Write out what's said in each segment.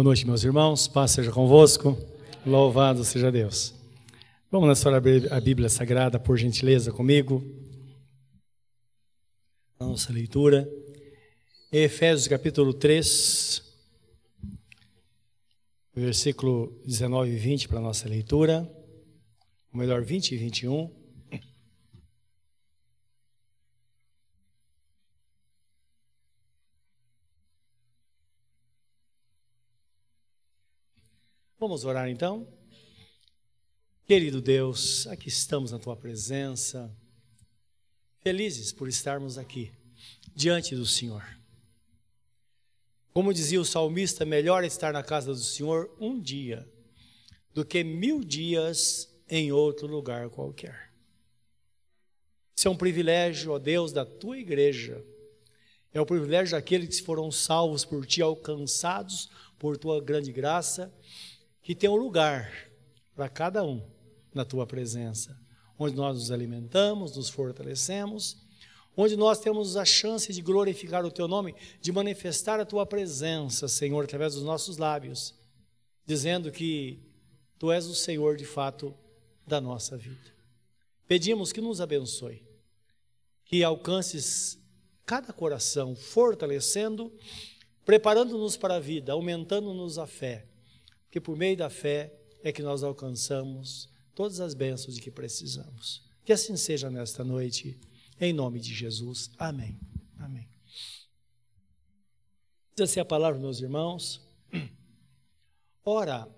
Boa noite, meus irmãos. Paz seja convosco. Louvado seja Deus. Vamos na história a Bíblia Sagrada, por gentileza, comigo. Nossa leitura. Efésios capítulo 3, versículo 19 e 20 para a nossa leitura. Ou melhor, 20 e 21. Vamos orar então? Querido Deus, aqui estamos na tua presença, felizes por estarmos aqui, diante do Senhor. Como dizia o salmista, melhor estar na casa do Senhor um dia do que mil dias em outro lugar qualquer. Isso é um privilégio, ó Deus, da tua igreja. É o privilégio daqueles que foram salvos por ti, alcançados por tua grande graça que tem um lugar para cada um na tua presença, onde nós nos alimentamos, nos fortalecemos, onde nós temos a chance de glorificar o teu nome, de manifestar a tua presença, Senhor, através dos nossos lábios, dizendo que tu és o Senhor de fato da nossa vida. Pedimos que nos abençoe, que alcances cada coração, fortalecendo, preparando-nos para a vida, aumentando-nos a fé que por meio da fé é que nós alcançamos todas as bênçãos de que precisamos. Que assim seja nesta noite, em nome de Jesus. Amém. Amém. Diz assim a palavra, meus irmãos. Ora,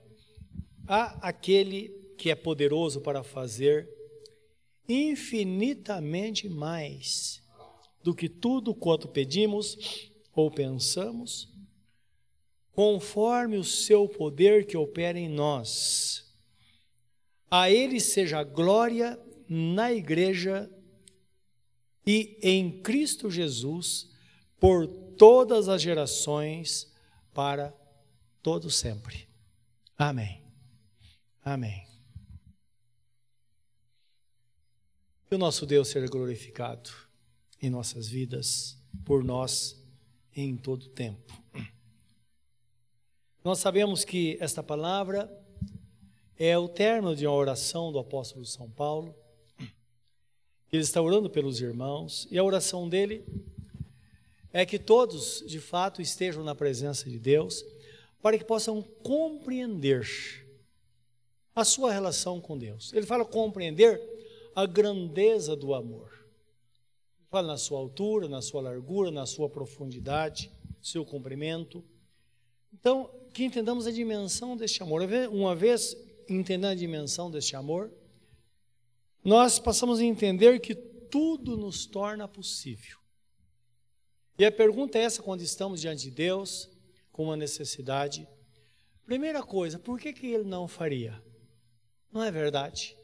há aquele que é poderoso para fazer infinitamente mais do que tudo quanto pedimos ou pensamos conforme o seu poder que opera em nós. A Ele seja glória na Igreja e em Cristo Jesus por todas as gerações, para todo sempre. Amém. Amém. Que o nosso Deus seja glorificado em nossas vidas, por nós, em todo tempo. Nós sabemos que esta palavra é o término de uma oração do apóstolo São Paulo. Ele está orando pelos irmãos e a oração dele é que todos, de fato, estejam na presença de Deus para que possam compreender a sua relação com Deus. Ele fala compreender a grandeza do amor. Fala na sua altura, na sua largura, na sua profundidade, seu comprimento. Então, que entendamos a dimensão deste amor. Uma vez entendendo a dimensão deste amor, nós passamos a entender que tudo nos torna possível. E a pergunta é essa quando estamos diante de Deus, com uma necessidade. Primeira coisa, por que, que ele não faria? Não é verdade?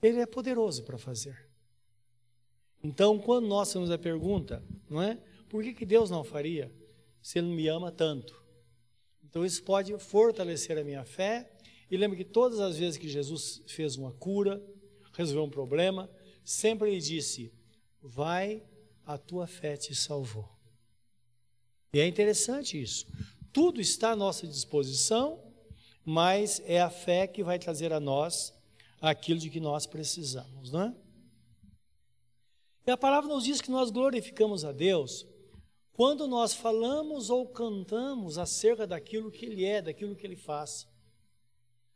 Ele é poderoso para fazer. Então, quando nós fazemos a pergunta, não é? Por que, que Deus não faria? Se Ele me ama tanto. Então isso pode fortalecer a minha fé. E lembre que todas as vezes que Jesus fez uma cura, resolveu um problema, sempre ele disse: Vai, a tua fé te salvou. E é interessante isso. Tudo está à nossa disposição, mas é a fé que vai trazer a nós aquilo de que nós precisamos, não é? E a palavra nos diz que nós glorificamos a Deus quando nós falamos ou cantamos acerca daquilo que Ele é, daquilo que Ele faz.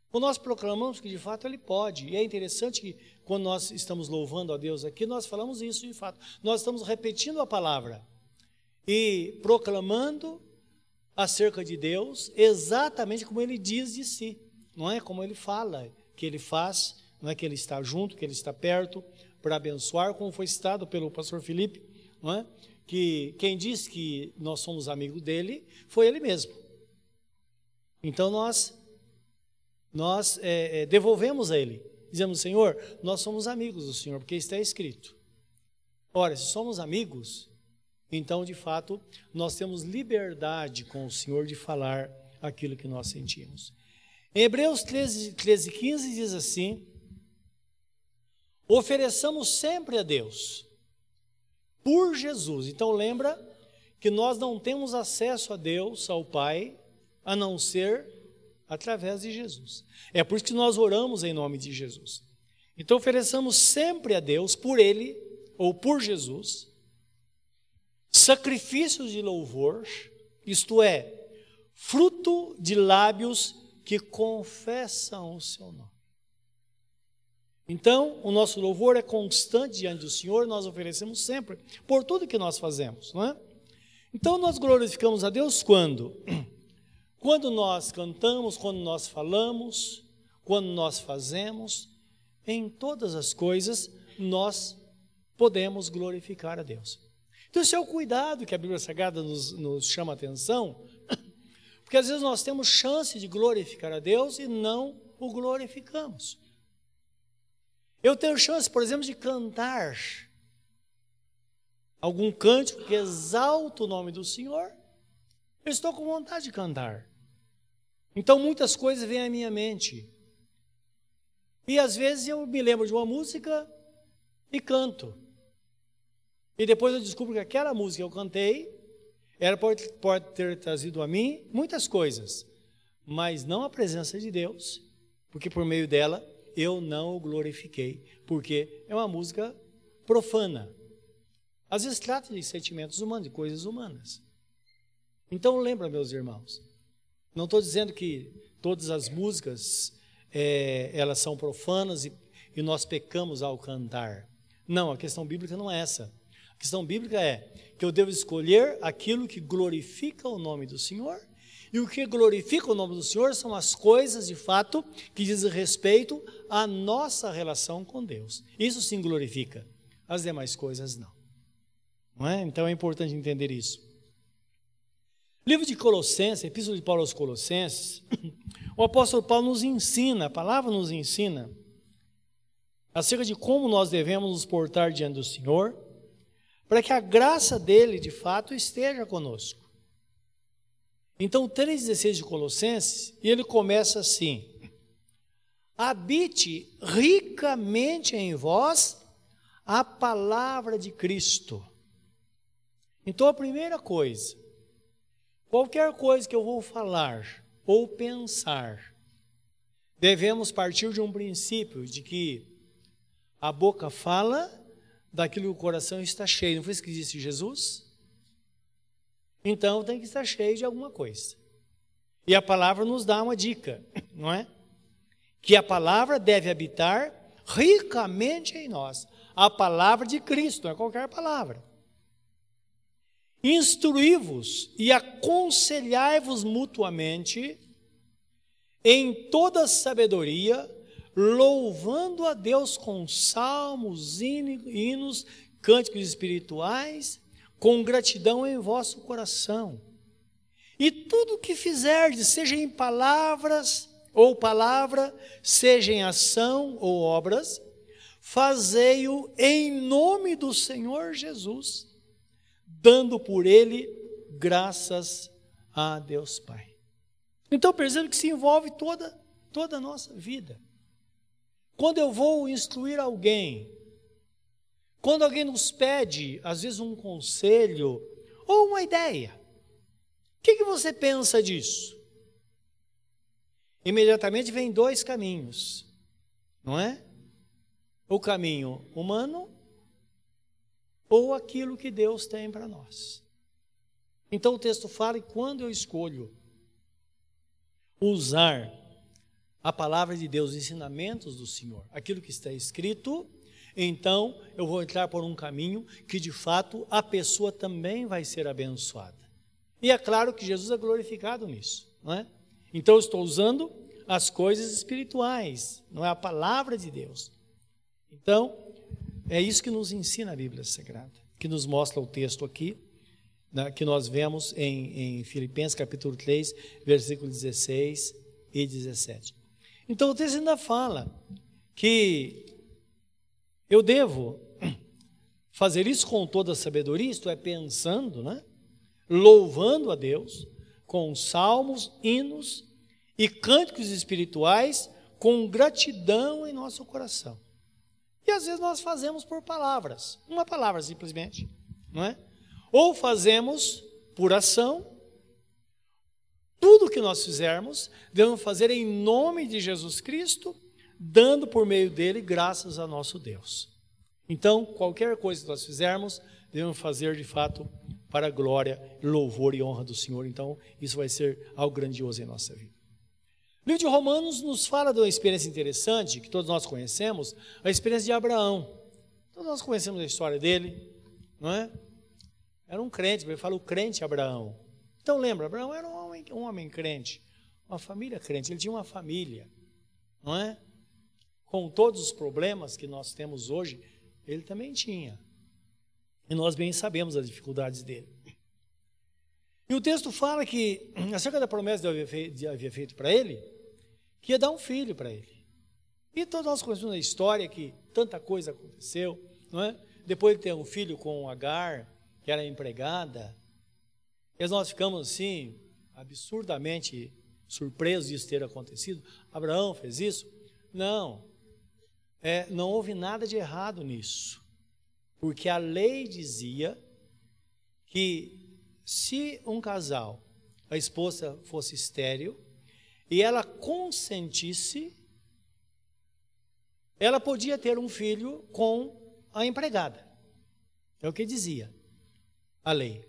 Quando nós proclamamos que de fato Ele pode, e é interessante que quando nós estamos louvando a Deus aqui, nós falamos isso de fato. Nós estamos repetindo a palavra e proclamando acerca de Deus exatamente como Ele diz de si, não é como Ele fala, que Ele faz, não é que Ele está junto, que Ele está perto para abençoar, como foi citado pelo pastor Felipe, não é? Que quem disse que nós somos amigos dele foi ele mesmo. Então nós nós é, é, devolvemos a ele, dizemos Senhor, nós somos amigos do Senhor, porque está escrito. Ora, se somos amigos, então de fato nós temos liberdade com o Senhor de falar aquilo que nós sentimos. Em Hebreus 13, 13 15 diz assim: ofereçamos sempre a Deus por Jesus. Então lembra que nós não temos acesso a Deus, ao Pai, a não ser através de Jesus. É por isso que nós oramos em nome de Jesus. Então ofereçamos sempre a Deus, por Ele ou por Jesus, sacrifícios de louvor, isto é, fruto de lábios que confessam o seu nome. Então, o nosso louvor é constante diante do Senhor, nós oferecemos sempre, por tudo que nós fazemos, não é? Então, nós glorificamos a Deus quando? Quando nós cantamos, quando nós falamos, quando nós fazemos, em todas as coisas, nós podemos glorificar a Deus. Então, esse é o cuidado que a Bíblia Sagrada nos, nos chama a atenção, porque às vezes nós temos chance de glorificar a Deus e não o glorificamos. Eu tenho chance, por exemplo, de cantar algum cântico que exalta o nome do Senhor. Eu estou com vontade de cantar. Então muitas coisas vêm à minha mente. E às vezes eu me lembro de uma música e canto. E depois eu descubro que aquela música que eu cantei era pode, pode ter trazido a mim muitas coisas, mas não a presença de Deus, porque por meio dela eu não o glorifiquei, porque é uma música profana. Às vezes trata de sentimentos humanos, de coisas humanas. Então lembra, meus irmãos, não estou dizendo que todas as músicas é, elas são profanas e, e nós pecamos ao cantar. Não, a questão bíblica não é essa. A questão bíblica é que eu devo escolher aquilo que glorifica o nome do Senhor e o que glorifica o nome do Senhor são as coisas de fato que dizem respeito à nossa relação com Deus. Isso sim glorifica, as demais coisas não. não é? Então é importante entender isso. Livro de Colossenses, Epístola de Paulo aos Colossenses, o apóstolo Paulo nos ensina, a palavra nos ensina, acerca de como nós devemos nos portar diante do Senhor, para que a graça dele de fato esteja conosco. Então, 3,16 de Colossenses, e ele começa assim: Habite ricamente em vós a palavra de Cristo. Então, a primeira coisa, qualquer coisa que eu vou falar ou pensar, devemos partir de um princípio de que a boca fala daquilo que o coração está cheio. Não foi isso que disse Jesus? Então tem que estar cheio de alguma coisa. E a palavra nos dá uma dica, não é? Que a palavra deve habitar ricamente em nós. A palavra de Cristo, não é qualquer palavra. Instruí-vos e aconselhai-vos mutuamente em toda sabedoria, louvando a Deus com salmos, hinos, cânticos espirituais com gratidão em vosso coração. E tudo que fizerdes, seja em palavras ou palavra, seja em ação ou obras, fazei-o em nome do Senhor Jesus, dando por ele graças a Deus Pai. Então perceba que se envolve toda, toda a nossa vida. Quando eu vou instruir alguém, quando alguém nos pede, às vezes, um conselho ou uma ideia, o que, que você pensa disso? Imediatamente vem dois caminhos, não é? O caminho humano ou aquilo que Deus tem para nós. Então o texto fala, e quando eu escolho usar a palavra de Deus, os ensinamentos do Senhor, aquilo que está escrito, então eu vou entrar por um caminho que de fato a pessoa também vai ser abençoada. E é claro que Jesus é glorificado nisso, não é? Então eu estou usando as coisas espirituais, não é a palavra de Deus. Então, é isso que nos ensina a Bíblia Sagrada, que nos mostra o texto aqui, né, que nós vemos em, em Filipenses capítulo 3, versículo 16 e 17. Então o texto ainda fala que eu devo fazer isso com toda a sabedoria, isto é, pensando, né? louvando a Deus, com salmos, hinos e cânticos espirituais, com gratidão em nosso coração. E às vezes nós fazemos por palavras, uma palavra simplesmente, não é? Ou fazemos por ação. Tudo que nós fizermos, devemos fazer em nome de Jesus Cristo, dando por meio dele graças a nosso Deus. Então, qualquer coisa que nós fizermos, devemos fazer de fato para a glória, louvor e honra do Senhor. Então, isso vai ser algo grandioso em nossa vida. O livro de Romanos nos fala de uma experiência interessante, que todos nós conhecemos, a experiência de Abraão. Todos nós conhecemos a história dele, não é? Era um crente, ele fala o crente Abraão. Então lembra, Abraão era um homem, um homem crente, uma família crente, ele tinha uma família, não é? Com todos os problemas que nós temos hoje, ele também tinha. E nós bem sabemos as dificuldades dele. E o texto fala que, acerca da promessa que Deus havia feito para ele, que ia dar um filho para ele. E todos nós conhecemos a história que tanta coisa aconteceu, não é? Depois de ter um filho com Agar, que era empregada, e nós ficamos assim, absurdamente surpresos disso ter acontecido. Abraão fez isso? Não. É, não houve nada de errado nisso. Porque a lei dizia que se um casal, a esposa fosse estéril, e ela consentisse, ela podia ter um filho com a empregada. É o que dizia a lei.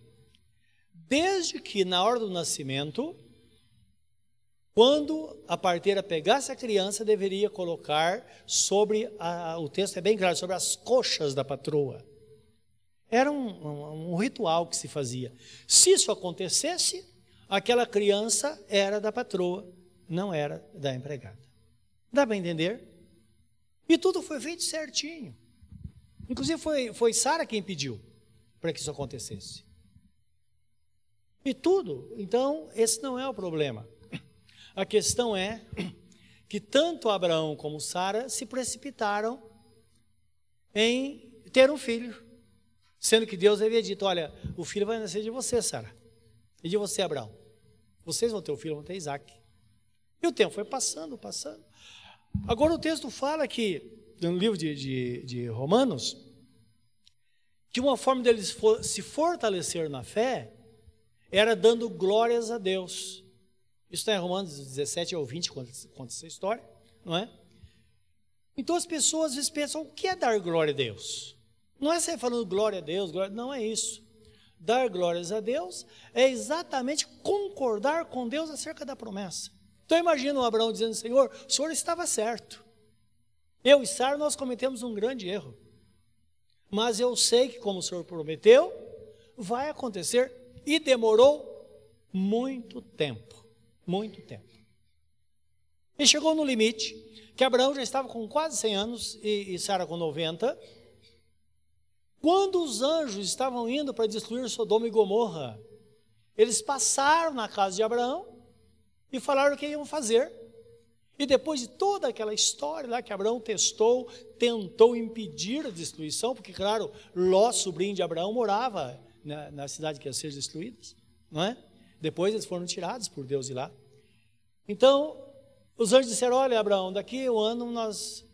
Desde que na hora do nascimento, quando a parteira pegasse a criança, deveria colocar sobre, a, o texto é bem claro, sobre as coxas da patroa. Era um, um, um ritual que se fazia. Se isso acontecesse, aquela criança era da patroa, não era da empregada. Dá para entender? E tudo foi feito certinho. Inclusive foi, foi Sara quem pediu para que isso acontecesse. E tudo. Então, esse não é o problema. A questão é que tanto Abraão como Sara se precipitaram em ter um filho, sendo que Deus havia dito: Olha, o filho vai nascer de você, Sara, e de você, Abraão. Vocês vão ter um filho, vão ter Isaac. E o tempo foi passando, passando. Agora o texto fala que, no livro de, de, de Romanos, que uma forma deles se fortalecer na fé era dando glórias a Deus. Isso está em Romanos 17 ao 20, conta, conta essa história, não é? Então as pessoas às vezes pensam, o que é dar glória a Deus? Não é sair falando glória a Deus, glória, não é isso. Dar glórias a Deus é exatamente concordar com Deus acerca da promessa. Então imagina o Abraão dizendo, Senhor, o Senhor estava certo. Eu e Sara, nós cometemos um grande erro. Mas eu sei que, como o Senhor prometeu, vai acontecer e demorou muito tempo muito tempo. E chegou no limite, que Abraão já estava com quase 100 anos e, e Sara com 90. Quando os anjos estavam indo para destruir Sodoma e Gomorra, eles passaram na casa de Abraão e falaram o que iam fazer. E depois de toda aquela história lá que Abraão testou, tentou impedir a destruição, porque, claro, Ló, sobrinho de Abraão, morava na, na cidade que ia ser destruída, não é? Depois eles foram tirados por Deus de lá. Então, os anjos disseram: Olha, Abraão, daqui um ano nós.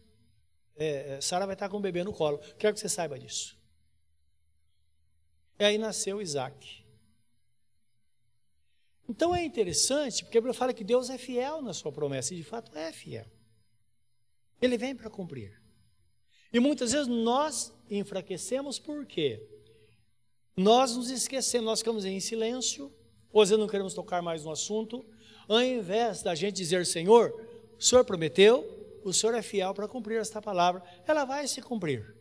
É, Sara vai estar com o bebê no colo. Quero que você saiba disso. E aí nasceu Isaac. Então é interessante, porque a Bíblia fala que Deus é fiel na sua promessa, e de fato é fiel. Ele vem para cumprir. E muitas vezes nós enfraquecemos por quê? Nós nos esquecemos, nós ficamos em silêncio, vezes não queremos tocar mais no assunto, ao invés da gente dizer, Senhor, o Senhor prometeu, o Senhor é fiel para cumprir esta palavra, ela vai se cumprir.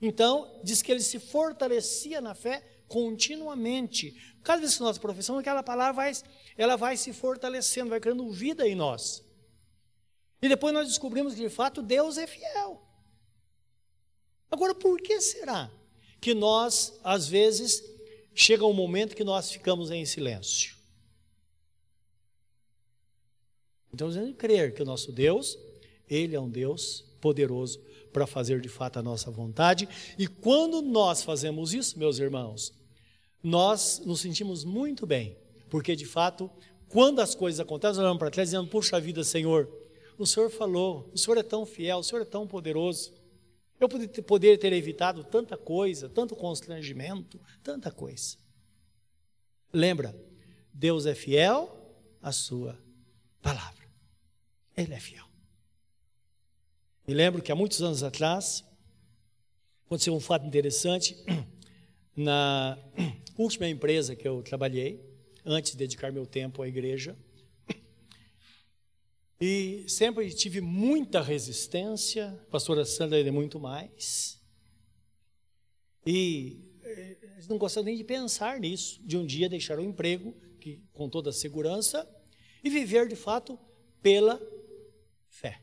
Então, diz que ele se fortalecia na fé continuamente. Cada vez que nós professamos, aquela palavra vai, ela vai se fortalecendo, vai criando vida em nós. E depois nós descobrimos que de fato Deus é fiel. Agora, por que será que nós, às vezes, chega um momento que nós ficamos em silêncio? Então, devemos crer que o nosso Deus, Ele é um Deus poderoso para fazer de fato a nossa vontade. E quando nós fazemos isso, meus irmãos, nós nos sentimos muito bem, porque de fato, quando as coisas acontecem, nós olhamos para trás dizendo: Puxa vida, Senhor, o Senhor falou, o Senhor é tão fiel, o Senhor é tão poderoso. Eu poderia ter evitado tanta coisa, tanto constrangimento, tanta coisa. Lembra, Deus é fiel à sua palavra. Ele é fiel. Me lembro que há muitos anos atrás, aconteceu um fato interessante na última empresa que eu trabalhei, antes de dedicar meu tempo à igreja. E sempre tive muita resistência, a pastora Sandra é muito mais. E eh, não gostava nem de pensar nisso, de um dia deixar o emprego, que, com toda a segurança, e viver de fato pela fé.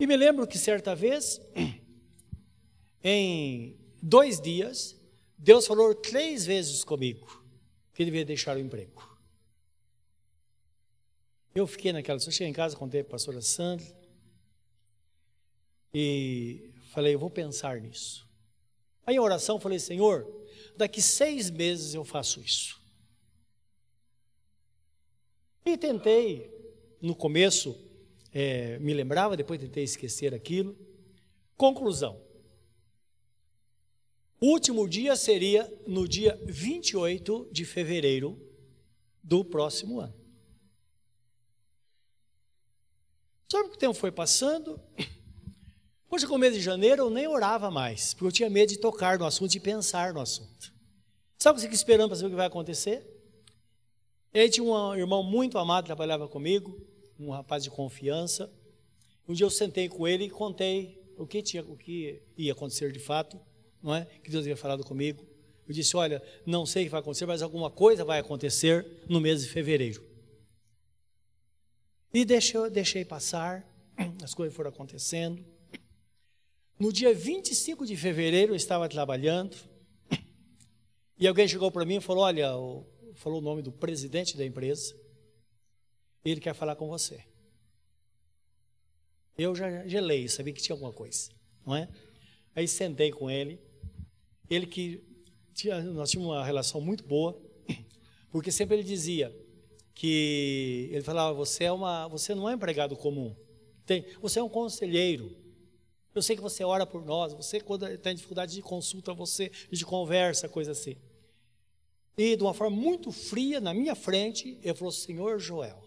E me lembro que certa vez, em dois dias, Deus falou três vezes comigo que devia deixar o emprego. Eu fiquei naquela, eu cheguei em casa, contei para a pastora Sandra e falei, eu vou pensar nisso. Aí em oração falei, Senhor, daqui seis meses eu faço isso. E tentei, no começo, é, me lembrava, depois tentei esquecer aquilo. Conclusão. O último dia seria no dia 28 de fevereiro do próximo ano. Sabe que o tempo foi passando? Hoje, com o mês de janeiro, eu nem orava mais, porque eu tinha medo de tocar no assunto e pensar no assunto. Sabe o que você fica esperando para saber o que vai acontecer? Ele tinha um irmão muito amado, trabalhava comigo, um rapaz de confiança. Um dia eu sentei com ele e contei o que, tinha, o que ia acontecer de fato, não é? Que Deus havia falado comigo. Eu disse: Olha, não sei o que vai acontecer, mas alguma coisa vai acontecer no mês de fevereiro. E deixei, passar, as coisas foram acontecendo. No dia 25 de fevereiro eu estava trabalhando e alguém chegou para mim e falou: Olha, falou o nome do presidente da empresa, ele quer falar com você. Eu já gelei, sabia que tinha alguma coisa, não é? Aí sentei com ele, ele que tinha, nós tínhamos uma relação muito boa, porque sempre ele dizia: que ele falava: você é uma, você não é um empregado comum. Tem, você é um conselheiro. Eu sei que você ora por nós. Você quando tem dificuldade de consulta, você de conversa, coisa assim. E de uma forma muito fria na minha frente, ele falou: Senhor Joel,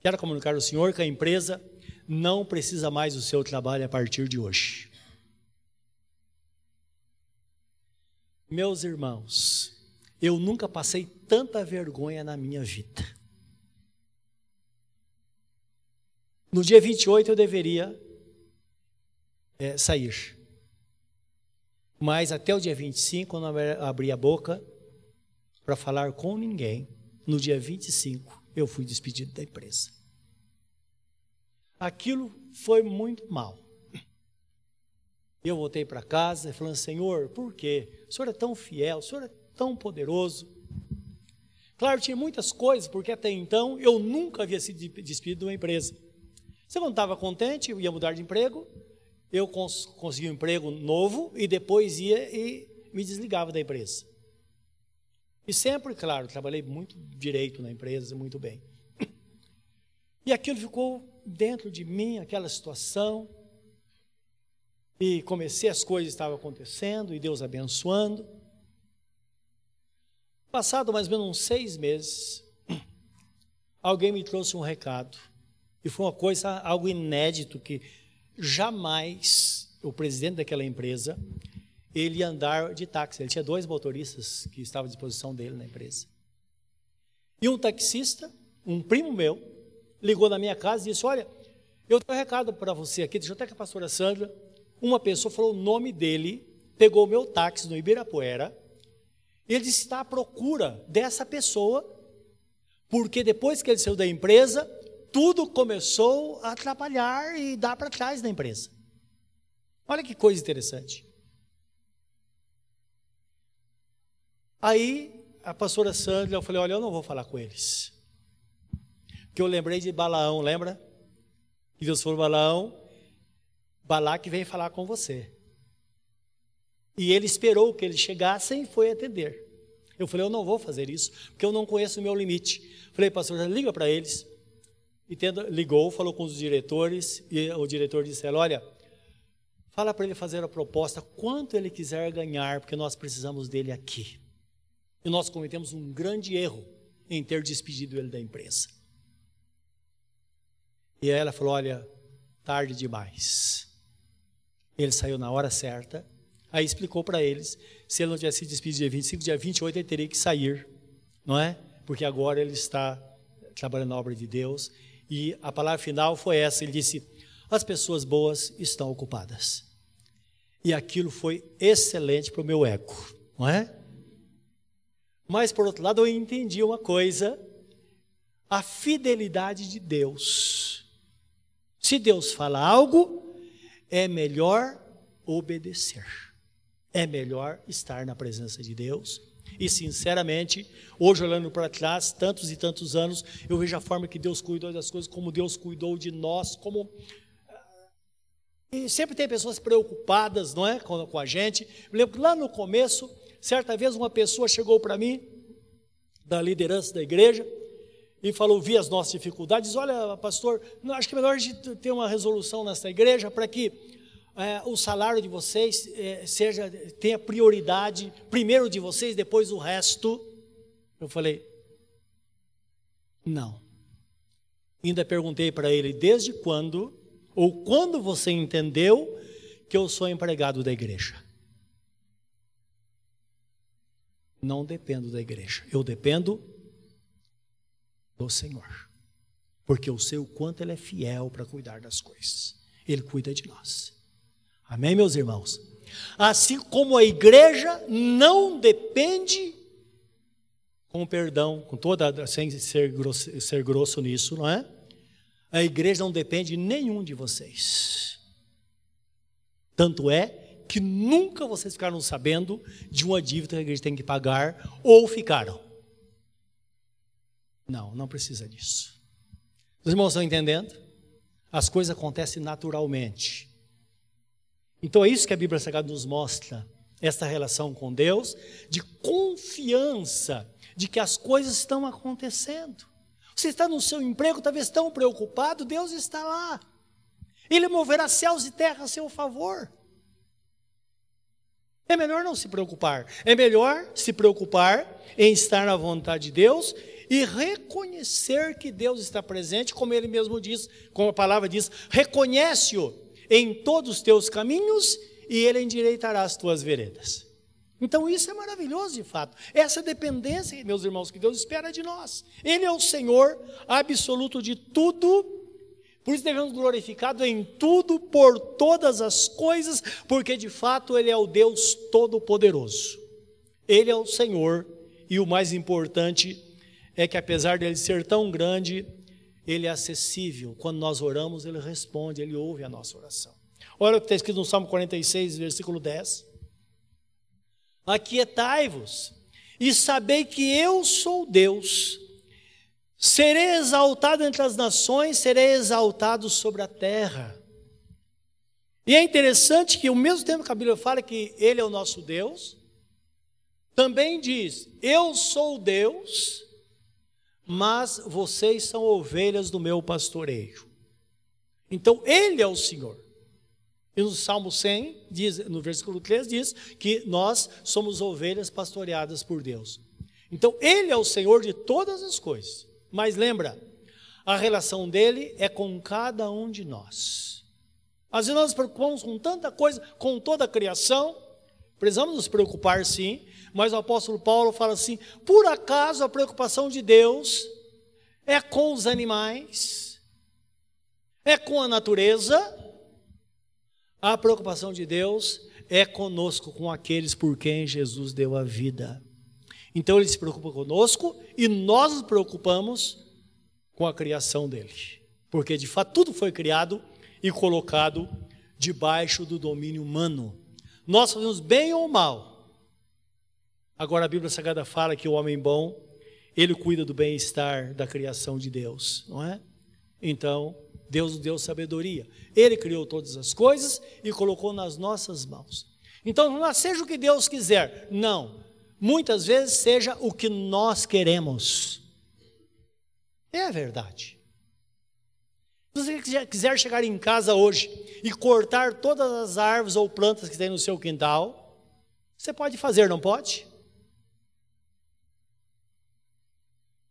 quero comunicar ao senhor que a empresa não precisa mais do seu trabalho a partir de hoje. Meus irmãos, eu nunca passei tanta vergonha na minha vida. No dia 28 eu deveria é, sair. Mas até o dia 25, eu não abri a boca para falar com ninguém. No dia 25, eu fui despedido da empresa. Aquilo foi muito mal. Eu voltei para casa falando, Senhor, por quê? O Senhor é tão fiel, o Senhor é tão poderoso. Claro, tinha muitas coisas, porque até então eu nunca havia sido despedido de uma empresa. Eu não estava contente, eu ia mudar de emprego, eu cons conseguia um emprego novo e depois ia e me desligava da empresa. E sempre, claro, trabalhei muito direito na empresa, muito bem. E aquilo ficou dentro de mim, aquela situação. E comecei, as coisas estavam acontecendo e Deus abençoando. Passado mais ou menos uns seis meses, alguém me trouxe um recado. E foi uma coisa, algo inédito, que jamais o presidente daquela empresa, ele ia andar de táxi. Ele tinha dois motoristas que estavam à disposição dele na empresa. E um taxista, um primo meu, ligou na minha casa e disse, olha, eu tenho um recado para você aqui, deixa eu até com a pastora Sandra. Uma pessoa falou o nome dele, pegou o meu táxi no Ibirapuera, ele está à procura dessa pessoa, porque depois que ele saiu da empresa, tudo começou a atrapalhar e dar para trás da empresa. Olha que coisa interessante. Aí a pastora Sandra, eu falei: Olha, eu não vou falar com eles. Porque eu lembrei de Balaão, lembra? Que Deus falou: Balaão, Balaque vem falar com você. E ele esperou que eles chegassem e foi atender. Eu falei, eu não vou fazer isso, porque eu não conheço o meu limite. Falei, pastor, liga para eles. E tendo, ligou, falou com os diretores, e o diretor disse, olha, Fala para ele fazer a proposta, quanto ele quiser ganhar, porque nós precisamos dele aqui. E nós cometemos um grande erro em ter despedido ele da empresa. E aí ela falou: Olha, tarde demais. Ele saiu na hora certa. Aí explicou para eles: se ele não tivesse se despedido dia 25, dia 28 ele teria que sair, não é? Porque agora ele está trabalhando na obra de Deus. E a palavra final foi essa: ele disse, as pessoas boas estão ocupadas. E aquilo foi excelente para o meu ego, não é? Mas, por outro lado, eu entendi uma coisa: a fidelidade de Deus. Se Deus fala algo, é melhor obedecer. É melhor estar na presença de Deus. E sinceramente, hoje olhando para trás, tantos e tantos anos, eu vejo a forma que Deus cuidou das coisas, como Deus cuidou de nós, como e sempre tem pessoas preocupadas, não é, com, com a gente. Eu lembro que lá no começo, certa vez uma pessoa chegou para mim da liderança da igreja e falou, vi as nossas dificuldades, olha, pastor, acho que é melhor a gente ter uma resolução nessa igreja para que é, o salário de vocês é, seja tenha prioridade, primeiro de vocês, depois o resto. Eu falei, não. Ainda perguntei para ele desde quando ou quando você entendeu que eu sou empregado da igreja. Não dependo da igreja, eu dependo do Senhor. Porque eu sei o quanto Ele é fiel para cuidar das coisas. Ele cuida de nós. Amém, meus irmãos? Assim como a igreja não depende, com perdão, com toda, sem ser grosso, ser grosso nisso, não é? A igreja não depende de nenhum de vocês. Tanto é que nunca vocês ficaram sabendo de uma dívida que a igreja tem que pagar, ou ficaram. Não, não precisa disso. Os irmãos estão entendendo? As coisas acontecem naturalmente. Então é isso que a Bíblia Sagrada nos mostra, essa relação com Deus, de confiança de que as coisas estão acontecendo. Você está no seu emprego, talvez tão preocupado, Deus está lá. Ele moverá céus e terra a seu favor. É melhor não se preocupar. É melhor se preocupar em estar na vontade de Deus e reconhecer que Deus está presente, como ele mesmo diz, como a palavra diz, reconhece-o em todos os teus caminhos e ele endireitará as tuas veredas. Então isso é maravilhoso de fato. Essa dependência, meus irmãos, que Deus espera de nós. Ele é o Senhor absoluto de tudo. Por isso devemos glorificado em tudo, por todas as coisas, porque de fato Ele é o Deus Todo-Poderoso. Ele é o Senhor, e o mais importante é que apesar dele ser tão grande, ele é acessível. Quando nós oramos, Ele responde, Ele ouve a nossa oração. Olha o que está escrito no Salmo 46, versículo 10. Aquietai-vos e sabei que eu sou Deus. Serei exaltado entre as nações, serei exaltado sobre a terra. E é interessante que, ao mesmo tempo que a Bíblia fala que Ele é o nosso Deus, também diz: Eu sou Deus mas vocês são ovelhas do meu pastoreio. Então, Ele é o Senhor. E no Salmo 100, diz, no versículo 3, diz que nós somos ovelhas pastoreadas por Deus. Então, Ele é o Senhor de todas as coisas. Mas lembra, a relação dele é com cada um de nós. Às vezes nós nos preocupamos com tanta coisa, com toda a criação, precisamos nos preocupar sim, mas o apóstolo Paulo fala assim: por acaso a preocupação de Deus é com os animais, é com a natureza? A preocupação de Deus é conosco, com aqueles por quem Jesus deu a vida. Então ele se preocupa conosco e nós nos preocupamos com a criação dele. Porque de fato tudo foi criado e colocado debaixo do domínio humano. Nós fazemos bem ou mal, Agora a Bíblia Sagrada fala que o homem bom, ele cuida do bem-estar da criação de Deus, não é? Então, Deus deu sabedoria. Ele criou todas as coisas e colocou nas nossas mãos. Então, não seja o que Deus quiser, não. Muitas vezes seja o que nós queremos. É a verdade. Se você quiser chegar em casa hoje e cortar todas as árvores ou plantas que tem no seu quintal, você pode fazer, não pode?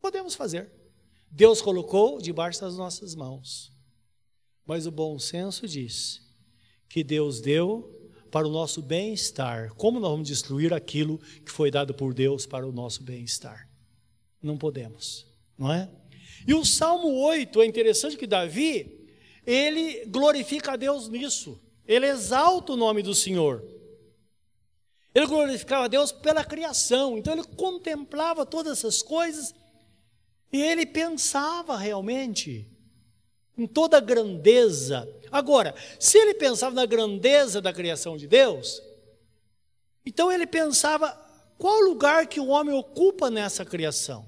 Podemos fazer. Deus colocou debaixo das nossas mãos. Mas o bom senso diz que Deus deu para o nosso bem-estar. Como nós vamos destruir aquilo que foi dado por Deus para o nosso bem-estar? Não podemos, não é? E o Salmo 8 é interessante que Davi, ele glorifica a Deus nisso. Ele exalta o nome do Senhor. Ele glorificava a Deus pela criação. Então ele contemplava todas essas coisas e ele pensava realmente em toda a grandeza. Agora, se ele pensava na grandeza da criação de Deus, então ele pensava qual lugar que o homem ocupa nessa criação.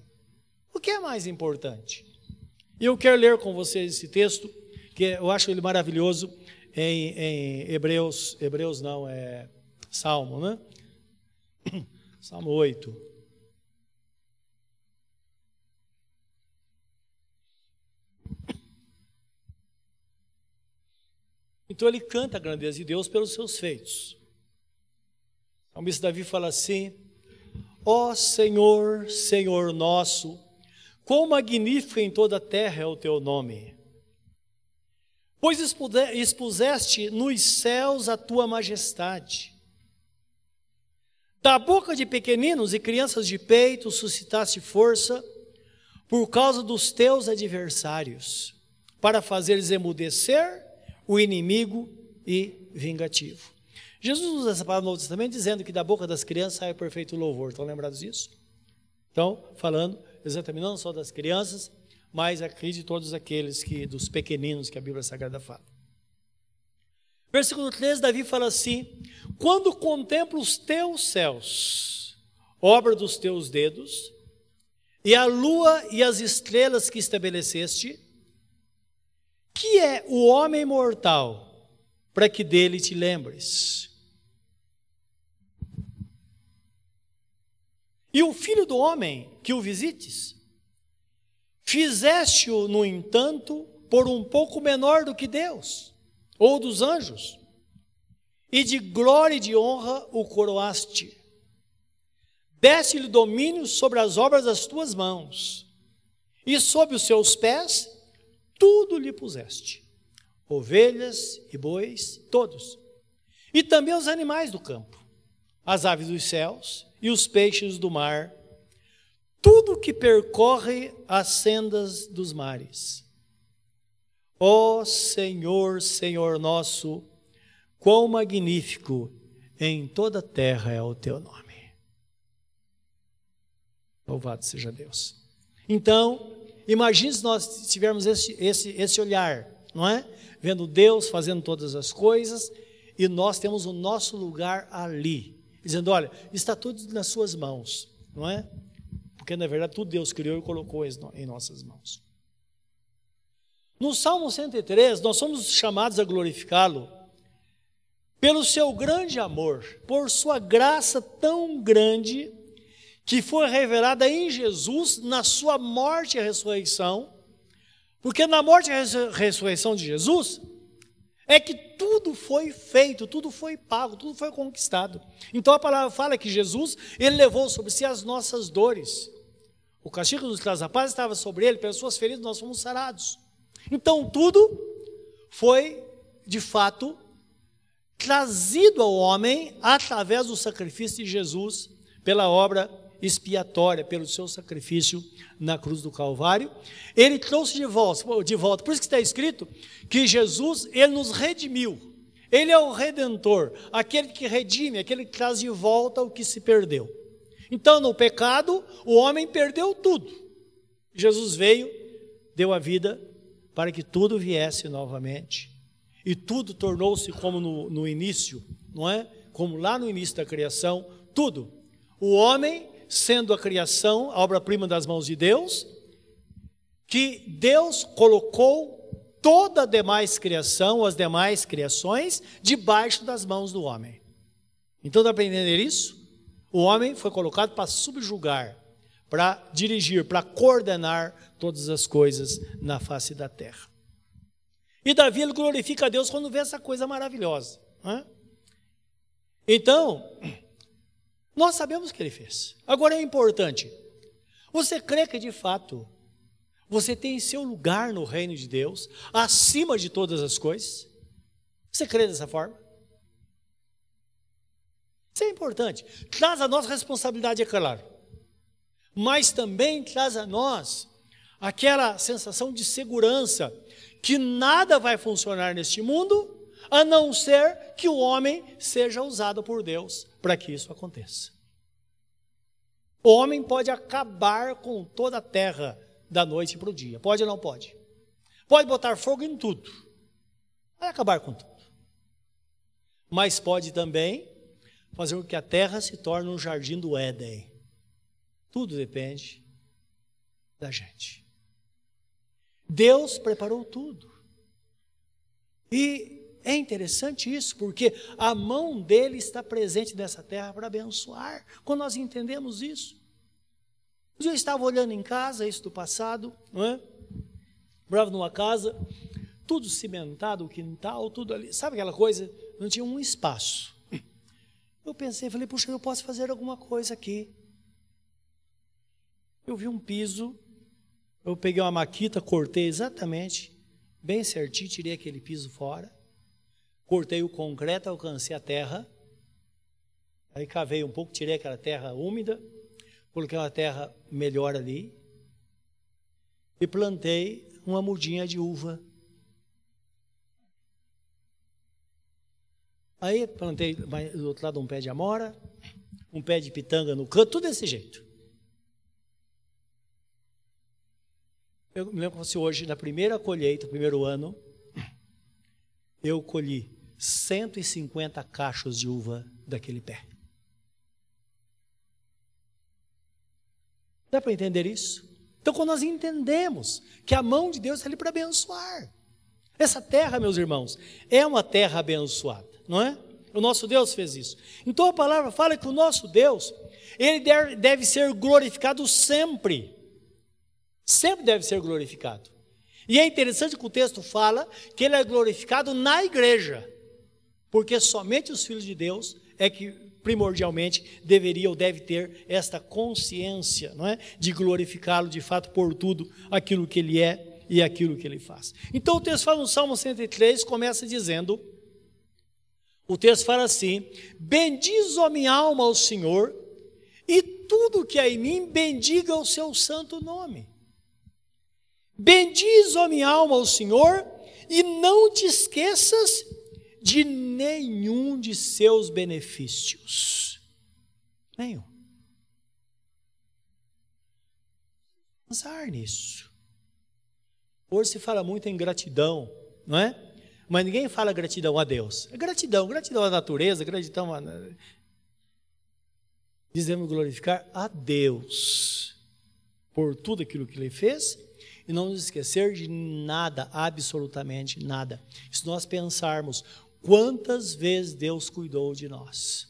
O que é mais importante? E eu quero ler com vocês esse texto, que eu acho ele maravilhoso, em, em Hebreus, Hebreus não, é Salmo, né? Salmo 8. Então ele canta a grandeza de Deus pelos seus feitos. O salmista Davi fala assim: Ó oh Senhor, Senhor nosso, quão magnífico em toda a terra é o teu nome. Pois expuseste nos céus a tua majestade. Da boca de pequeninos e crianças de peito suscitaste força por causa dos teus adversários, para fazeres emudecer o inimigo e vingativo. Jesus usa essa palavra no Novo Testamento dizendo que da boca das crianças sai o perfeito louvor. Estão lembrados disso? Então, falando exatamente não só das crianças, mas aqui de todos aqueles que, dos pequeninos que a Bíblia Sagrada fala. Versículo 13, Davi fala assim: Quando contemplo os teus céus, obra dos teus dedos, e a lua e as estrelas que estabeleceste, que é o homem mortal, para que dele te lembres? E o filho do homem que o visites? Fizeste-o, no entanto, por um pouco menor do que Deus, ou dos anjos, e de glória e de honra o coroaste. Deste-lhe domínio sobre as obras das tuas mãos, e sob os seus pés tudo lhe puseste: ovelhas e bois, todos. E também os animais do campo, as aves dos céus e os peixes do mar, tudo que percorre as sendas dos mares. Ó Senhor, Senhor nosso, quão magnífico em toda a terra é o teu nome. Louvado seja Deus. Então, Imagine se nós tivermos esse, esse, esse olhar, não é? Vendo Deus fazendo todas as coisas e nós temos o nosso lugar ali, dizendo: olha, está tudo nas Suas mãos, não é? Porque na verdade tudo Deus criou e colocou em nossas mãos. No Salmo 103, nós somos chamados a glorificá-lo pelo seu grande amor, por sua graça tão grande que foi revelada em Jesus na sua morte e ressurreição, porque na morte e ressurreição de Jesus é que tudo foi feito, tudo foi pago, tudo foi conquistado. Então a palavra fala que Jesus, ele levou sobre si as nossas dores. O castigo dos traz a paz estava sobre ele, pelas suas feridas nós fomos sarados. Então tudo foi, de fato, trazido ao homem através do sacrifício de Jesus pela obra expiatória pelo seu sacrifício na cruz do Calvário. Ele trouxe de volta, de volta. Por isso que está escrito que Jesus, ele nos redimiu. Ele é o redentor, aquele que redime, aquele que traz de volta o que se perdeu. Então, no pecado, o homem perdeu tudo. Jesus veio, deu a vida para que tudo viesse novamente. E tudo tornou-se como no, no início, não é? Como lá no início da criação, tudo. O homem sendo a criação, a obra-prima das mãos de Deus, que Deus colocou toda a demais criação, as demais criações, debaixo das mãos do homem. Então dá para entender isso? O homem foi colocado para subjugar, para dirigir, para coordenar todas as coisas na face da terra. E Davi ele glorifica a Deus quando vê essa coisa maravilhosa. Né? Então, nós sabemos o que ele fez. Agora é importante. Você crê que de fato você tem seu lugar no reino de Deus, acima de todas as coisas? Você crê dessa forma? Isso é importante. Traz a nossa responsabilidade, é claro. Mas também traz a nós aquela sensação de segurança que nada vai funcionar neste mundo a não ser que o homem seja usado por Deus para que isso aconteça. O homem pode acabar com toda a terra da noite para o dia. Pode ou não pode? Pode botar fogo em tudo. Vai acabar com tudo. Mas pode também fazer com que a terra se torne um jardim do Éden. Tudo depende da gente. Deus preparou tudo. E é interessante isso, porque a mão dele está presente nessa terra para abençoar. Quando nós entendemos isso. Eu estava olhando em casa, isso do passado, não é? Morava numa casa, tudo cimentado, o quintal, tudo ali. Sabe aquela coisa? Não tinha um espaço. Eu pensei, falei, puxa, eu posso fazer alguma coisa aqui. Eu vi um piso, eu peguei uma maquita, cortei exatamente, bem certinho, tirei aquele piso fora, cortei o concreto, alcancei a terra, aí cavei um pouco, tirei aquela terra úmida, coloquei uma terra melhor ali e plantei uma mudinha de uva. Aí plantei do outro lado um pé de amora, um pé de pitanga no canto, tudo desse jeito. Eu me lembro se hoje, na primeira colheita, primeiro ano, eu colhi 150 cachos de uva daquele pé. Dá para entender isso? Então, quando nós entendemos que a mão de Deus está ali para abençoar, essa terra, meus irmãos, é uma terra abençoada, não é? O nosso Deus fez isso. Então a palavra fala que o nosso Deus, ele deve, ser glorificado sempre. Sempre deve ser glorificado. E é interessante que o texto fala que ele é glorificado na igreja, porque somente os filhos de Deus é que primordialmente deveria ou deve ter esta consciência, não é, de glorificá-lo de fato por tudo aquilo que ele é e aquilo que ele faz. Então o texto fala no Salmo 103, começa dizendo: o texto fala assim: Bendiz, a minha alma, ao Senhor, e tudo que há em mim, bendiga o seu santo nome. Bendiz, a minha alma, ao Senhor, e não te esqueças de nenhum de seus benefícios. Nenhum. Pensar nisso. Hoje se fala muito em gratidão, não é? Mas ninguém fala gratidão a Deus. É gratidão, gratidão à natureza, gratidão a. Dizemos glorificar a Deus por tudo aquilo que Ele fez e não nos esquecer de nada, absolutamente nada. Se nós pensarmos Quantas vezes Deus cuidou de nós?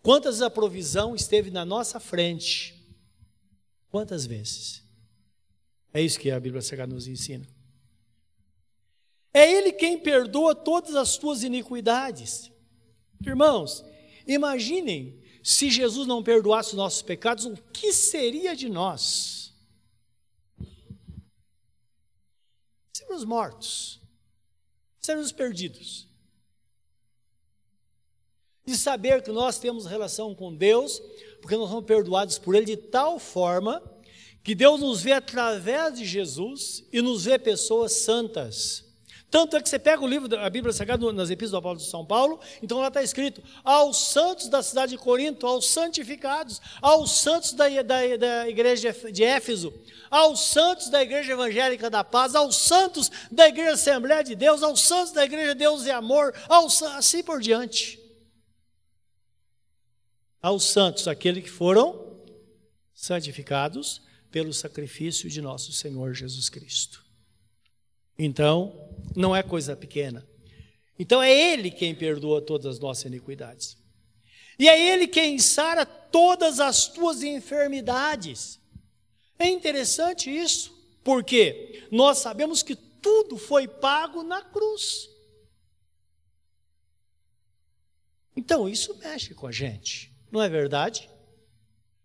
Quantas a provisão esteve na nossa frente? Quantas vezes? É isso que a Bíblia Sagrada nos ensina. É Ele quem perdoa todas as tuas iniquidades. Irmãos, imaginem se Jesus não perdoasse os nossos pecados, o que seria de nós? Seríamos mortos, seríamos perdidos de saber que nós temos relação com Deus, porque nós somos perdoados por Ele de tal forma que Deus nos vê através de Jesus e nos vê pessoas santas. Tanto é que você pega o livro da Bíblia Sagrada nas Epístolas do Apóstolo de São Paulo, então lá está escrito: aos santos da cidade de Corinto, aos santificados, aos santos da, da, da igreja de Éfeso, aos santos da igreja evangélica da paz, aos santos da igreja Assembleia de Deus, aos santos da igreja Deus e Amor, aos, assim por diante aos santos, aqueles que foram santificados pelo sacrifício de nosso Senhor Jesus Cristo. Então, não é coisa pequena. Então é Ele quem perdoa todas as nossas iniquidades. E é Ele quem sara todas as tuas enfermidades. É interessante isso, porque nós sabemos que tudo foi pago na cruz. Então, isso mexe com a gente, não é verdade?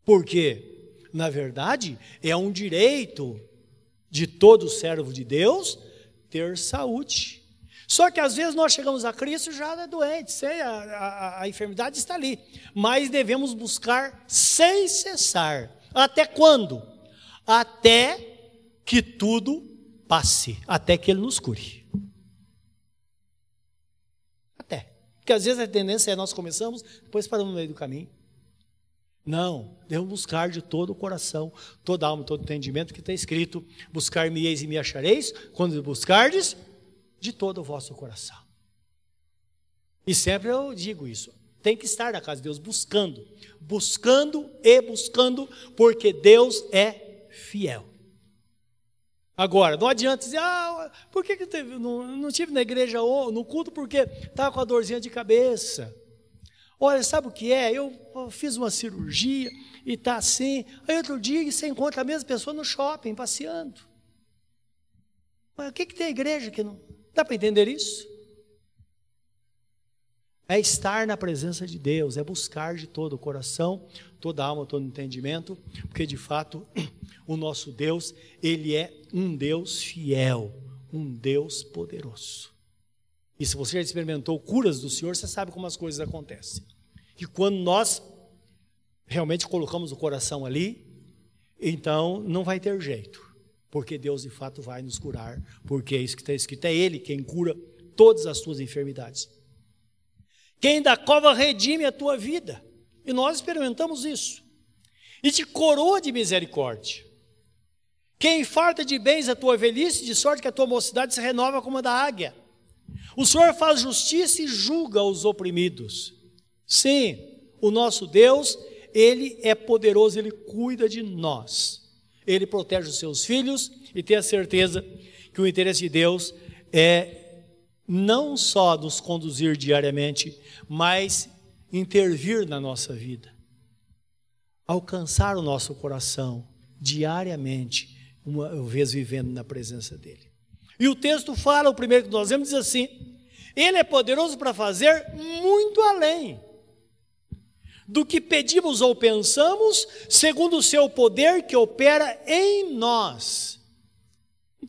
Porque, na verdade, é um direito de todo servo de Deus ter saúde. Só que às vezes nós chegamos a Cristo já é doente, sei, a, a, a enfermidade está ali. Mas devemos buscar sem cessar. Até quando? Até que tudo passe, até que Ele nos cure. Porque às vezes a tendência é nós começamos, depois paramos no meio do caminho. Não, devemos buscar de todo o coração, toda alma, todo entendimento que está escrito: buscar-me-eis e me achareis, quando buscardes de todo o vosso coração. E sempre eu digo isso. Tem que estar na casa de Deus buscando, buscando e buscando, porque Deus é fiel. Agora, não adianta dizer, ah, por que, que teve, não, não tive na igreja no culto porque estava com a dorzinha de cabeça. Olha, sabe o que é? Eu, eu fiz uma cirurgia e está assim. Aí outro dia você encontra a mesma pessoa no shopping, passeando. Mas o que, que tem a igreja que não. Dá para entender isso? É estar na presença de Deus, é buscar de todo o coração, toda a alma, todo o entendimento, porque de fato o nosso Deus, ele é um Deus fiel, um Deus poderoso. E se você já experimentou curas do Senhor, você sabe como as coisas acontecem. Que quando nós realmente colocamos o coração ali, então não vai ter jeito porque Deus de fato vai nos curar, porque é isso que está escrito, é Ele quem cura todas as tuas enfermidades. Quem da cova redime a tua vida, e nós experimentamos isso, e te coroa de misericórdia. Quem farta de bens a tua velhice, de sorte que a tua mocidade se renova como a da águia. O Senhor faz justiça e julga os oprimidos. Sim, o nosso Deus, Ele é poderoso, Ele cuida de nós. Ele protege os seus filhos e tem a certeza que o interesse de Deus é não só nos conduzir diariamente, mas intervir na nossa vida, alcançar o nosso coração diariamente, uma vez vivendo na presença dEle. E o texto fala, o primeiro que nós vemos, diz assim: Ele é poderoso para fazer muito além do que pedimos ou pensamos, segundo o seu poder que opera em nós.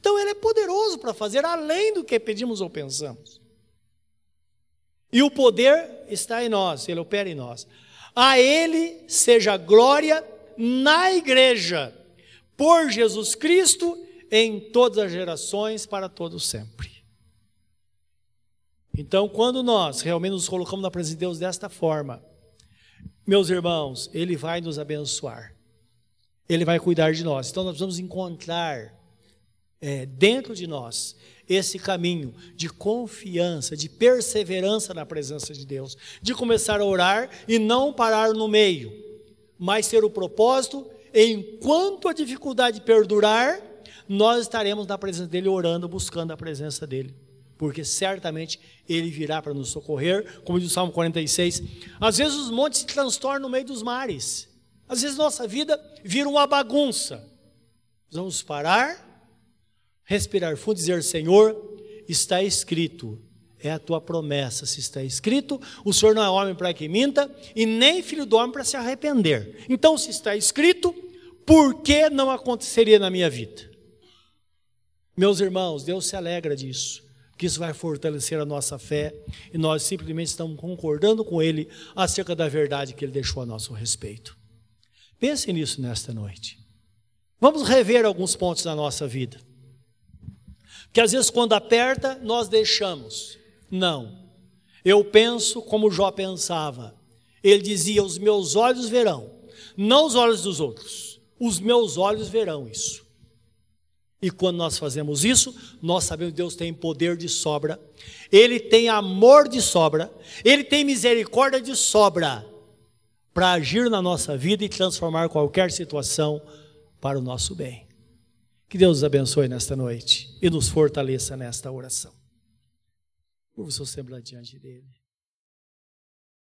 Então ele é poderoso para fazer além do que pedimos ou pensamos. E o poder está em nós, ele opera em nós. A ele seja glória na igreja, por Jesus Cristo, em todas as gerações, para todo sempre. Então, quando nós realmente nos colocamos na presença de Deus desta forma, meus irmãos, Ele vai nos abençoar. Ele vai cuidar de nós. Então nós vamos encontrar é, dentro de nós esse caminho de confiança, de perseverança na presença de Deus, de começar a orar e não parar no meio, mas ter o propósito, enquanto a dificuldade perdurar, nós estaremos na presença dele orando, buscando a presença dele porque certamente ele virá para nos socorrer, como diz o Salmo 46. Às vezes os montes se transtornam no meio dos mares, às vezes nossa vida vira uma bagunça. Vamos parar, respirar fundo e dizer: Senhor, está escrito, é a tua promessa, se está escrito, o Senhor não é homem para que minta, e nem filho do homem para se arrepender. Então, se está escrito, por que não aconteceria na minha vida? Meus irmãos, Deus se alegra disso que isso vai fortalecer a nossa fé e nós simplesmente estamos concordando com Ele acerca da verdade que Ele deixou a nosso respeito. Pense nisso nesta noite. Vamos rever alguns pontos da nossa vida. Que às vezes, quando aperta, nós deixamos. Não. Eu penso como Jó pensava. Ele dizia: Os meus olhos verão, não os olhos dos outros, os meus olhos verão isso. E quando nós fazemos isso, nós sabemos que Deus tem poder de sobra, Ele tem amor de sobra, Ele tem misericórdia de sobra para agir na nossa vida e transformar qualquer situação para o nosso bem. Que Deus nos abençoe nesta noite e nos fortaleça nesta oração. Por você sempre diante dele.